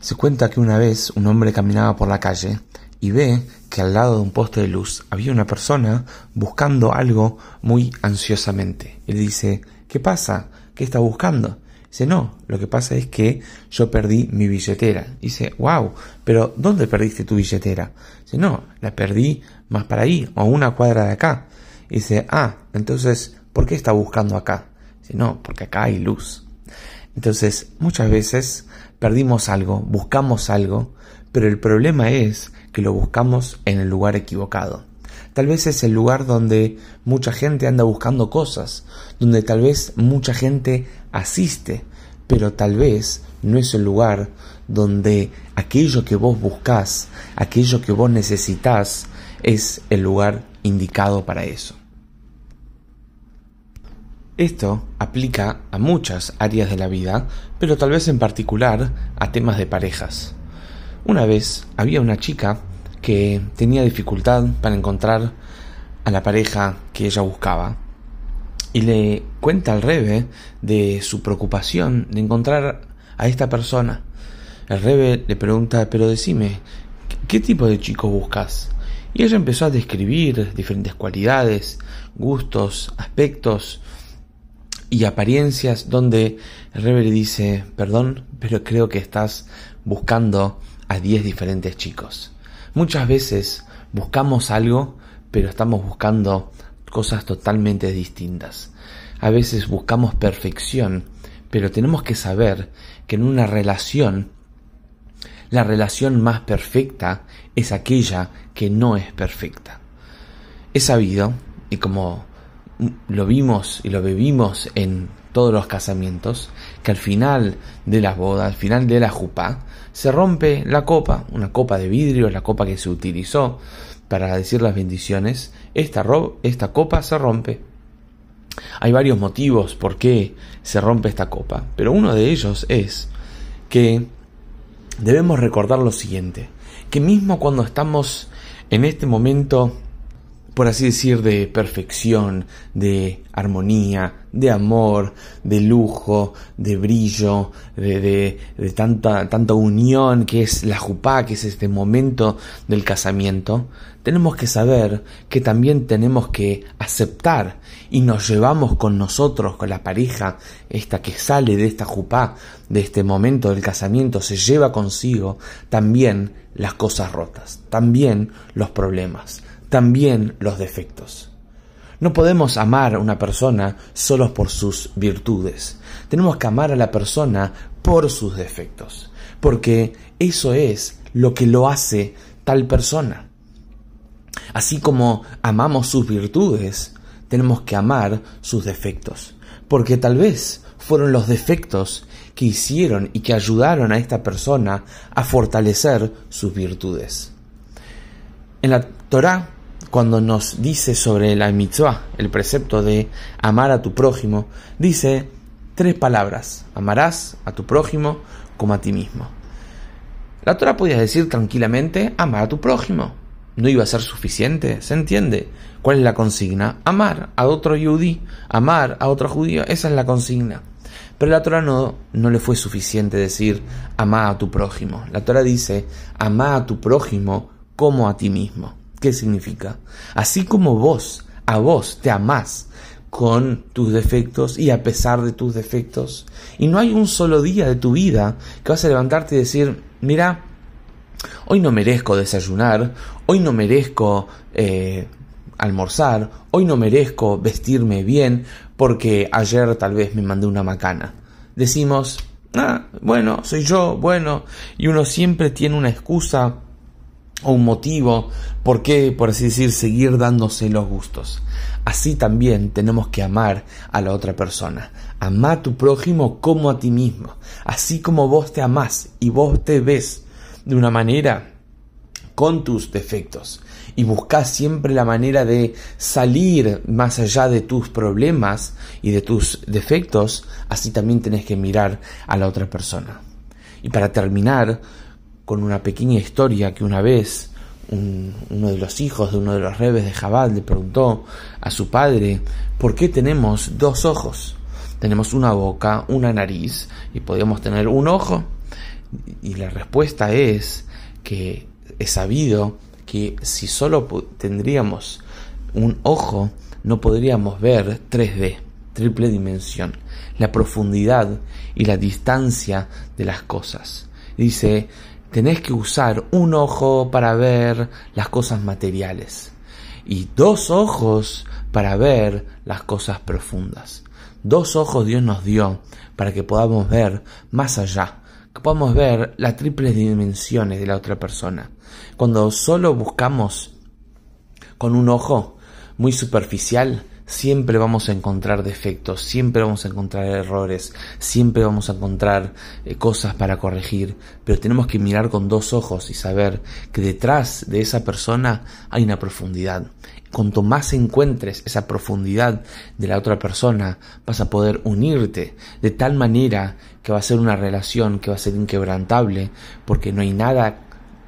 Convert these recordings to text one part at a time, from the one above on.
Se cuenta que una vez un hombre caminaba por la calle y ve que al lado de un poste de luz había una persona buscando algo muy ansiosamente. Él dice, ¿qué pasa? ¿Qué está buscando? Dice, no, lo que pasa es que yo perdí mi billetera. Dice, wow, pero ¿dónde perdiste tu billetera? Dice, no, la perdí más para ahí, o una cuadra de acá. Dice, ah, entonces, ¿por qué está buscando acá? Dice, no, porque acá hay luz. Entonces, muchas veces perdimos algo, buscamos algo, pero el problema es que lo buscamos en el lugar equivocado. Tal vez es el lugar donde mucha gente anda buscando cosas, donde tal vez mucha gente asiste, pero tal vez no es el lugar donde aquello que vos buscás, aquello que vos necesitas, es el lugar indicado para eso. Esto aplica a muchas áreas de la vida, pero tal vez en particular a temas de parejas. Una vez había una chica que tenía dificultad para encontrar a la pareja que ella buscaba y le cuenta al Rebe de su preocupación de encontrar a esta persona. El Rebe le pregunta, pero decime, ¿qué tipo de chico buscas? Y ella empezó a describir diferentes cualidades, gustos, aspectos y apariencias donde le dice, perdón, pero creo que estás buscando a 10 diferentes chicos. Muchas veces buscamos algo, pero estamos buscando cosas totalmente distintas. A veces buscamos perfección, pero tenemos que saber que en una relación, la relación más perfecta es aquella que no es perfecta. He sabido, y como lo vimos y lo bebimos en todos los casamientos, que al final de la boda, al final de la jupá, se rompe la copa, una copa de vidrio, la copa que se utilizó para decir las bendiciones, esta, esta copa se rompe. Hay varios motivos por qué se rompe esta copa, pero uno de ellos es que debemos recordar lo siguiente, que mismo cuando estamos en este momento por así decir, de perfección, de armonía, de amor, de lujo, de brillo, de, tanta, tanta unión que es la jupá, que es este momento del casamiento, tenemos que saber que también tenemos que aceptar y nos llevamos con nosotros, con la pareja, esta que sale de esta jupá, de este momento del casamiento, se lleva consigo también las cosas rotas, también los problemas también los defectos. No podemos amar a una persona solo por sus virtudes. Tenemos que amar a la persona por sus defectos, porque eso es lo que lo hace tal persona. Así como amamos sus virtudes, tenemos que amar sus defectos, porque tal vez fueron los defectos que hicieron y que ayudaron a esta persona a fortalecer sus virtudes. En la Torá cuando nos dice sobre la mitzvah, el precepto de amar a tu prójimo, dice tres palabras: amarás a tu prójimo como a ti mismo. La Torah podía decir tranquilamente: amar a tu prójimo. No iba a ser suficiente, ¿se entiende? ¿Cuál es la consigna? Amar a otro yudí, amar a otro judío, esa es la consigna. Pero la Torah no, no le fue suficiente decir amar a tu prójimo. La Torah dice amar a tu prójimo como a ti mismo. ¿Qué significa? Así como vos, a vos te amás con tus defectos y a pesar de tus defectos. Y no hay un solo día de tu vida que vas a levantarte y decir, mira, hoy no merezco desayunar, hoy no merezco eh, almorzar, hoy no merezco vestirme bien porque ayer tal vez me mandé una macana. Decimos, ah, bueno, soy yo, bueno, y uno siempre tiene una excusa o un motivo por qué, por así decir, seguir dándose los gustos. Así también tenemos que amar a la otra persona. Amar a tu prójimo como a ti mismo. Así como vos te amás y vos te ves de una manera con tus defectos y buscas siempre la manera de salir más allá de tus problemas y de tus defectos, así también tenés que mirar a la otra persona. Y para terminar, con una pequeña historia que una vez uno de los hijos de uno de los rebes de Jabal le preguntó a su padre, ¿por qué tenemos dos ojos? Tenemos una boca, una nariz y podíamos tener un ojo. Y la respuesta es que es sabido que si solo tendríamos un ojo, no podríamos ver 3D, triple dimensión, la profundidad y la distancia de las cosas. Dice, tenés que usar un ojo para ver las cosas materiales y dos ojos para ver las cosas profundas. Dos ojos Dios nos dio para que podamos ver más allá, que podamos ver las triples dimensiones de la otra persona. Cuando solo buscamos con un ojo muy superficial, siempre vamos a encontrar defectos, siempre vamos a encontrar errores, siempre vamos a encontrar eh, cosas para corregir, pero tenemos que mirar con dos ojos y saber que detrás de esa persona hay una profundidad. Cuanto más encuentres esa profundidad de la otra persona, vas a poder unirte de tal manera que va a ser una relación que va a ser inquebrantable, porque no hay nada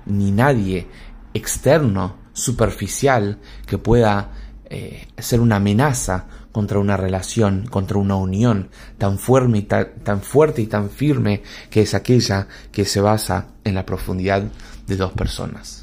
ni nadie externo, superficial, que pueda eh, ser una amenaza contra una relación, contra una unión tan fuerte, y tan fuerte y tan firme que es aquella que se basa en la profundidad de dos personas.